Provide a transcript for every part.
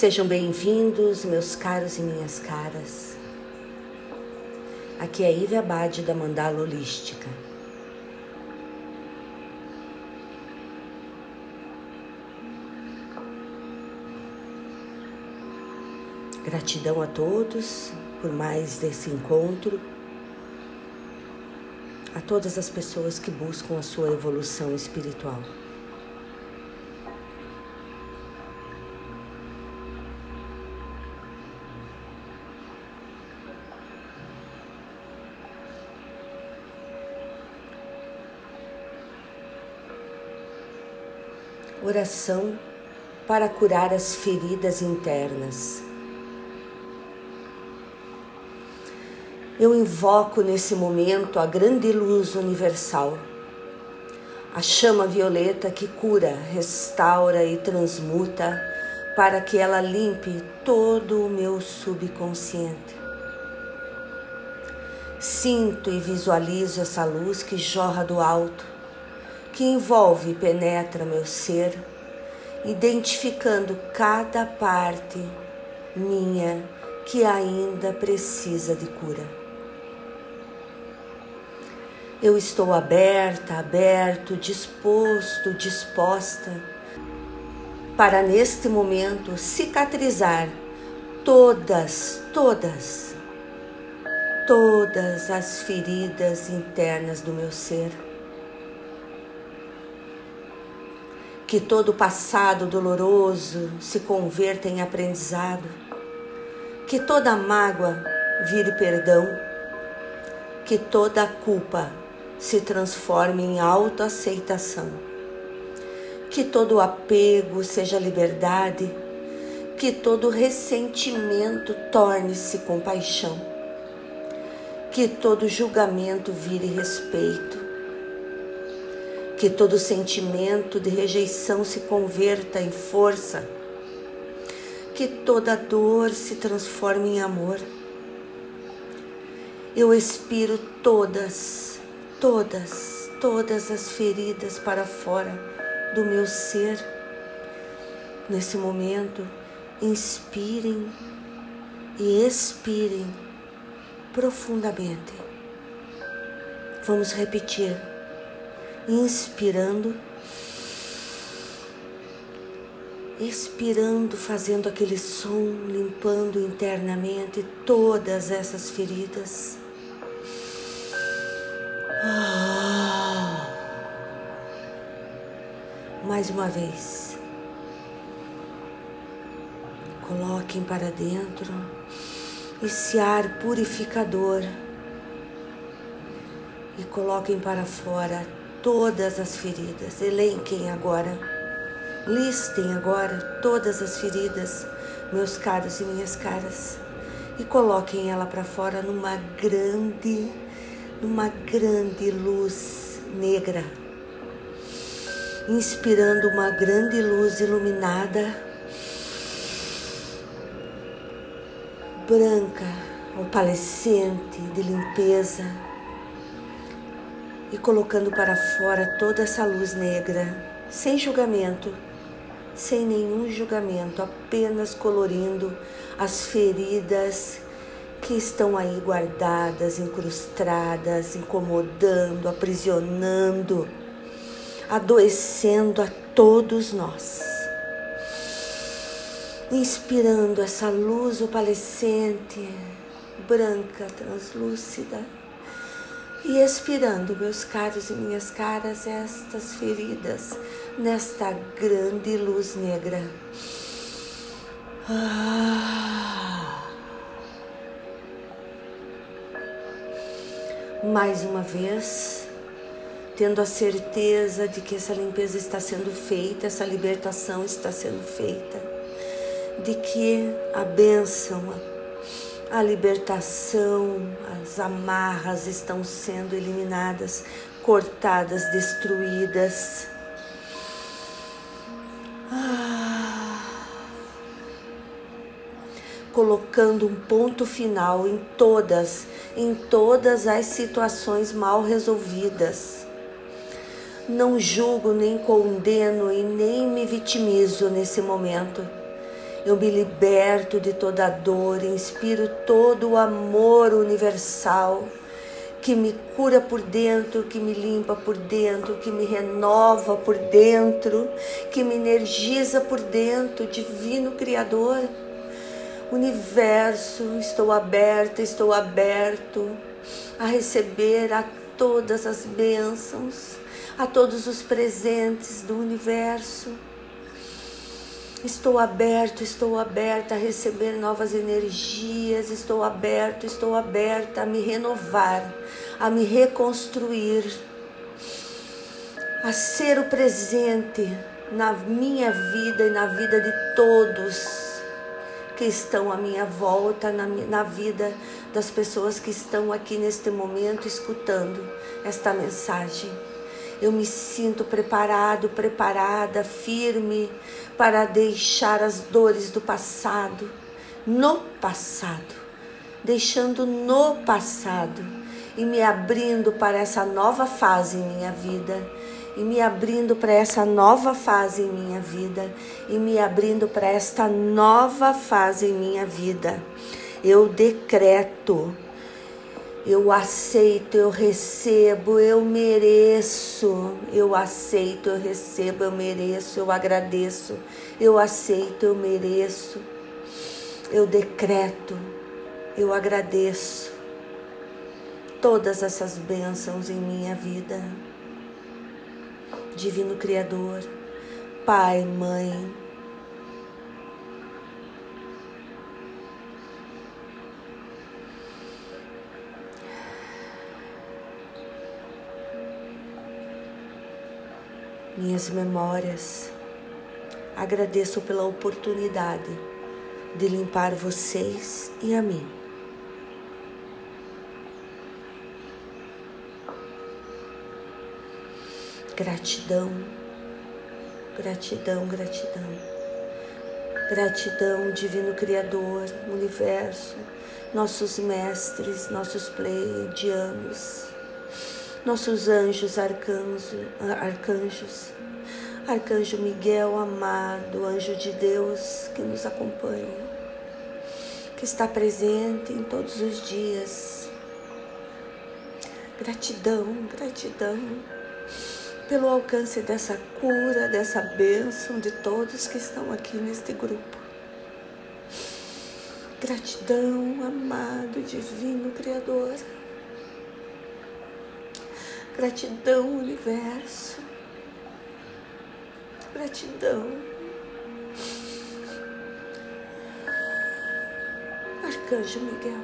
Sejam bem-vindos, meus caros e minhas caras. Aqui é Ive Abade da Mandala Holística. Gratidão a todos por mais desse encontro, a todas as pessoas que buscam a sua evolução espiritual. Oração para curar as feridas internas. Eu invoco nesse momento a grande luz universal, a chama violeta que cura, restaura e transmuta para que ela limpe todo o meu subconsciente. Sinto e visualizo essa luz que jorra do alto que envolve e penetra meu ser, identificando cada parte minha que ainda precisa de cura. Eu estou aberta, aberto, disposto, disposta para neste momento cicatrizar todas, todas, todas as feridas internas do meu ser que todo passado doloroso se converta em aprendizado, que toda mágoa vire perdão, que toda culpa se transforme em autoaceitação, que todo apego seja liberdade, que todo ressentimento torne-se compaixão, que todo julgamento vire respeito, que todo sentimento de rejeição se converta em força, que toda dor se transforme em amor. Eu expiro todas, todas, todas as feridas para fora do meu ser. Nesse momento, inspirem e expirem profundamente. Vamos repetir inspirando, expirando, fazendo aquele som, limpando internamente todas essas feridas. Ah. Mais uma vez. Coloquem para dentro esse ar purificador e coloquem para fora todas as feridas. Elenquem agora, listem agora todas as feridas, meus caros e minhas caras, e coloquem ela para fora numa grande, numa grande luz negra, inspirando uma grande luz iluminada, branca, opalescente, de limpeza e colocando para fora toda essa luz negra, sem julgamento, sem nenhum julgamento, apenas colorindo as feridas que estão aí guardadas, incrustadas, incomodando, aprisionando, adoecendo a todos nós. Inspirando essa luz opalescente, branca, translúcida e expirando, meus caros e minhas caras, estas feridas nesta grande luz negra. Ah. Mais uma vez, tendo a certeza de que essa limpeza está sendo feita, essa libertação está sendo feita, de que a bênção, a libertação, as amarras estão sendo eliminadas, cortadas, destruídas. Ah, colocando um ponto final em todas, em todas as situações mal resolvidas. Não julgo nem condeno e nem me vitimizo nesse momento Eu me liberto de toda dor, inspiro todo o amor universal que me cura por dentro, que me limpa por dentro, que me renova por dentro, que me energiza por dentro, divino Criador. Universo, estou aberta, estou aberto a receber a todas as bênçãos, a todos os presentes do universo. Estou aberto, estou aberta a receber novas energias, estou aberto, estou aberta a me renovar, a me reconstruir, a ser o presente na minha vida e na vida de todos que estão à minha volta, na, na vida das pessoas que estão aqui neste momento escutando esta mensagem. Eu me sinto preparado, preparada, firme para deixar as dores do passado no passado, deixando no passado e me abrindo para essa nova fase em minha vida, e me abrindo para essa nova fase em minha vida, e me abrindo para esta nova fase em minha vida. Eu decreto eu aceito, eu recebo, eu mereço. Eu aceito, eu recebo, eu mereço, eu agradeço. Eu aceito, eu mereço. Eu decreto, eu agradeço todas essas bênçãos em minha vida. Divino Criador, Pai, Mãe, minhas memórias. Agradeço pela oportunidade de limpar vocês e a mim. Gratidão, gratidão, gratidão. Gratidão, Divino Criador, Universo, nossos mestres, nossos pleiadianos nossos anjos, arcanjos, arcanjos, arcanjo Miguel amado, anjo de Deus que nos acompanha, que está presente em todos os dias. Gratidão, gratidão pelo alcance dessa cura, dessa bênção de todos que estão aqui neste grupo. Gratidão, amado, divino Criador. Gratidão, universo. Gratidão. Arcanjo Miguel.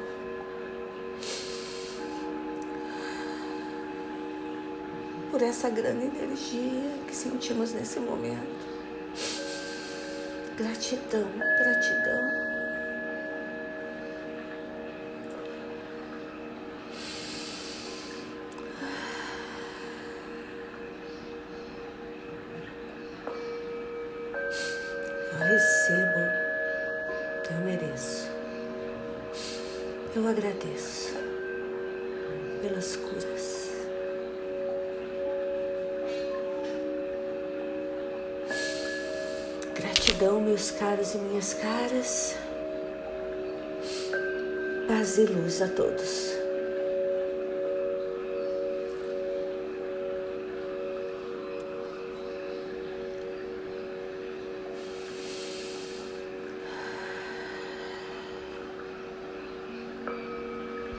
Por essa grande energia que sentimos nesse momento. Gratidão, gratidão. Eu mereço. Eu agradeço pelas curas. Gratidão, meus caros e minhas caras. Paz e luz a todos.